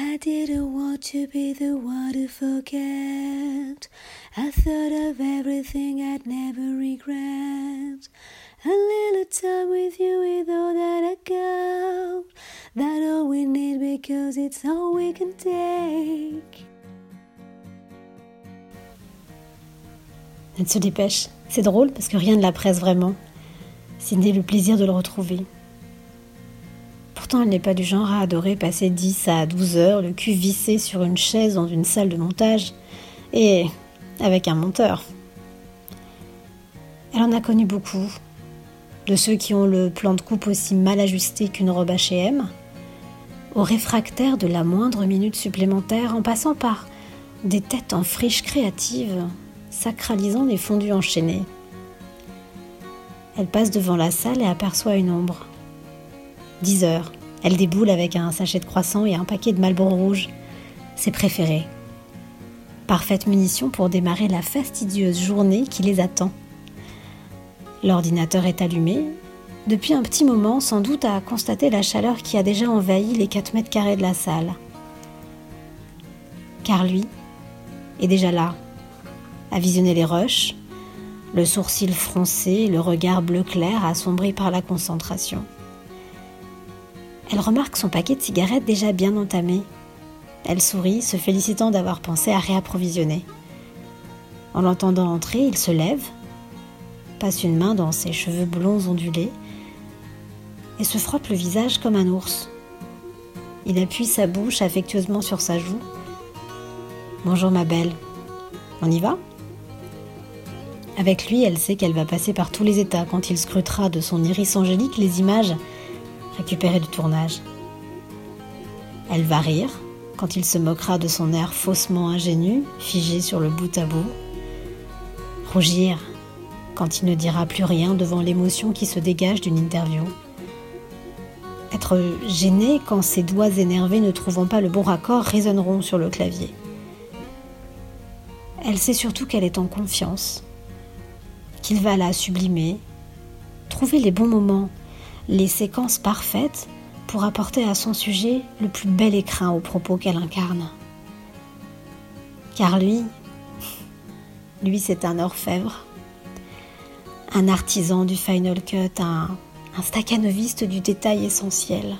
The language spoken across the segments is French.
I didn't want to be the one to forget. I thought of everything I'd never regret. A little time with you is all that I got. That all we need because it's all we can take. Elle se dépêche. C'est drôle parce que rien ne la presse vraiment. Cindy le plaisir de le retrouver. Pourtant, elle n'est pas du genre à adorer passer 10 à 12 heures, le cul vissé sur une chaise dans une salle de montage, et avec un monteur. Elle en a connu beaucoup, de ceux qui ont le plan de coupe aussi mal ajusté qu'une robe H&M, aux réfractaires de la moindre minute supplémentaire, en passant par des têtes en friche créative, sacralisant les fondus enchaînés. Elle passe devant la salle et aperçoit une ombre. 10 heures. Elle déboule avec un sachet de croissant et un paquet de Marlboro rouge. Ses préférés. Parfaite munition pour démarrer la fastidieuse journée qui les attend. L'ordinateur est allumé. Depuis un petit moment, sans doute à constater la chaleur qui a déjà envahi les 4 mètres carrés de la salle. Car lui est déjà là, à visionner les rushs, le sourcil froncé, le regard bleu clair assombri par la concentration. Elle remarque son paquet de cigarettes déjà bien entamé. Elle sourit, se félicitant d'avoir pensé à réapprovisionner. En l'entendant entrer, il se lève, passe une main dans ses cheveux blonds ondulés et se frotte le visage comme un ours. Il appuie sa bouche affectueusement sur sa joue. Bonjour ma belle. On y va? Avec lui, elle sait qu'elle va passer par tous les états quand il scrutera de son iris angélique les images récupérées du tournage. Elle va rire quand il se moquera de son air faussement ingénu, figé sur le bout à bout. Rougir quand il ne dira plus rien devant l'émotion qui se dégage d'une interview. Être gêné quand ses doigts énervés ne trouvant pas le bon raccord résonneront sur le clavier. Elle sait surtout qu'elle est en confiance, qu'il va la sublimer, trouver les bons moments, les séquences parfaites pour apporter à son sujet le plus bel écrin aux propos qu'elle incarne. Car lui, lui c'est un orfèvre, un artisan du final cut, un, staccanoviste du détail essentiel,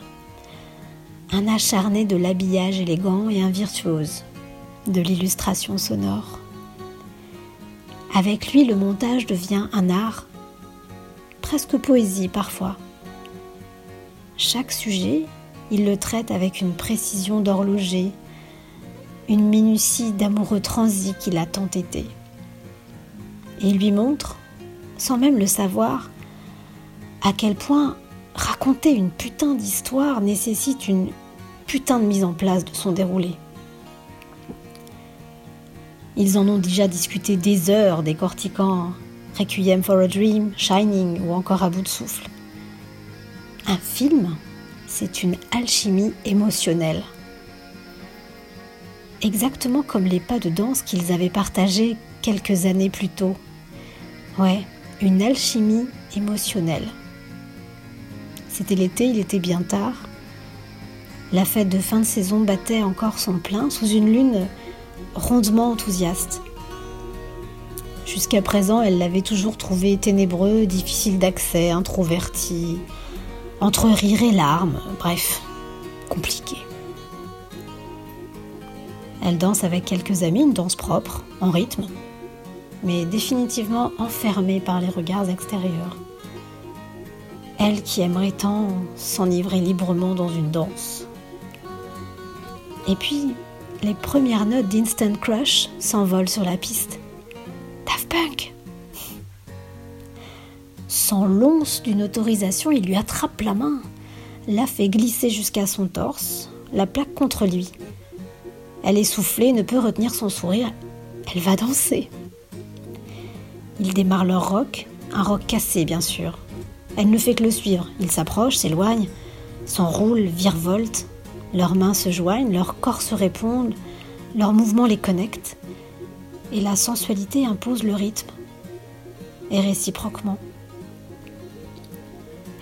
un acharné de l'habillage élégant et un virtuose de l'illustration sonore. Avec lui, le montage devient un art, presque poésie parfois. Chaque sujet, il le traite avec une précision d'horloger, une minutie d'amoureux transi qu'il a tant été. Et il lui montre, sans même le savoir, à quel point raconter une putain d'histoire nécessite une putain de mise en place de son déroulé. Ils en ont déjà discuté des heures, décortiquant Requiem for a Dream, Shining ou encore à bout de souffle. Un film, c'est une alchimie émotionnelle. Exactement comme les pas de danse qu'ils avaient partagés quelques années plus tôt. Ouais, une alchimie émotionnelle. C'était l'été, il était bien tard. La fête de fin de saison battait encore son plein sous une lune rondement enthousiaste. Jusqu'à présent, elle l'avait toujours trouvé ténébreux, difficile d'accès, introverti, entre rire et larmes, bref, compliqué. Elle danse avec quelques amis, une danse propre, en rythme, mais définitivement enfermée par les regards extérieurs. Elle qui aimerait tant s'enivrer librement dans une danse. Et puis, les premières notes d'Instant Crush s'envolent sur la piste. Daft Punk Sans l'once d'une autorisation, il lui attrape la main, la fait glisser jusqu'à son torse, la plaque contre lui. Elle est soufflée, ne peut retenir son sourire. Elle va danser. Ils démarrent leur rock, un rock cassé bien sûr. Elle ne fait que le suivre. Il s'approche, s'éloigne, s'enroule, virevolte, leurs mains se joignent, leurs corps se répondent, leurs mouvements les connectent, et la sensualité impose le rythme, et réciproquement.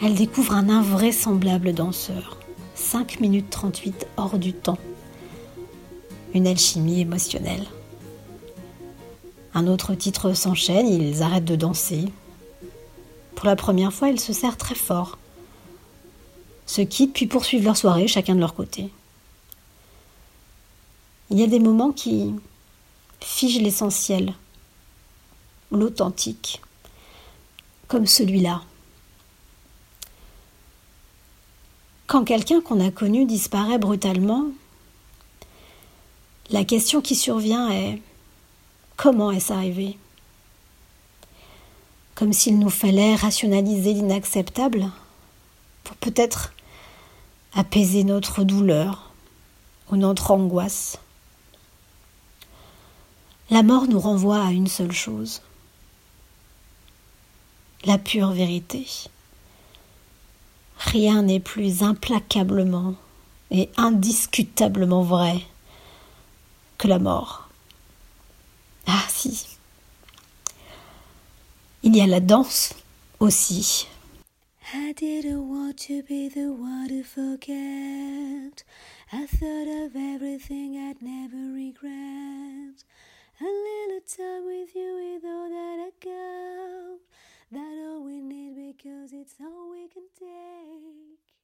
Elle découvre un invraisemblable danseur, 5 minutes 38 hors du temps, une alchimie émotionnelle. Un autre titre s'enchaîne, ils arrêtent de danser. Pour la première fois, ils se serrent très fort, se quittent puis poursuivent leur soirée, chacun de leur côté. Il y a des moments qui figent l'essentiel, l'authentique, comme celui-là. Quand quelqu'un qu'on a connu disparaît brutalement, la question qui survient est comment est-ce arrivé? Comme s'il nous fallait rationaliser l'inacceptable pour peut-être apaiser notre douleur ou notre angoisse. La mort nous renvoie à une seule chose, la pure vérité. Rien n'est plus implacablement et indiscutablement vrai que la mort. Ah si. Il y a la danse aussi. I didn't want to be the one to forget. I thought of everything I'd never